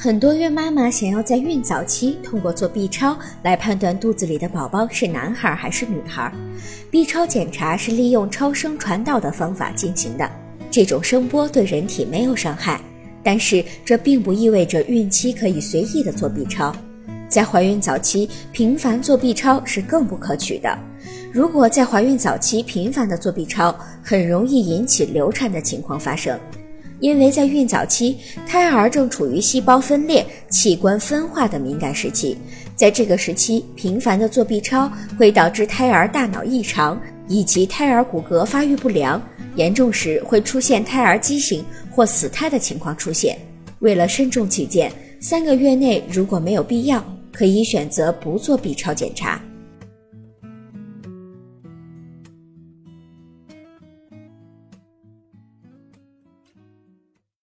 很多孕妈妈想要在孕早期通过做 B 超来判断肚子里的宝宝是男孩还是女孩。B 超检查是利用超声传导的方法进行的，这种声波对人体没有伤害。但是这并不意味着孕期可以随意的做 B 超。在怀孕早期频繁做 B 超是更不可取的。如果在怀孕早期频繁的做 B 超，很容易引起流产的情况发生。因为在孕早期，胎儿正处于细胞分裂、器官分化的敏感时期，在这个时期频繁的做 B 超会导致胎儿大脑异常以及胎儿骨骼发育不良，严重时会出现胎儿畸形或死胎的情况出现。为了慎重起见，三个月内如果没有必要，可以选择不做 B 超检查。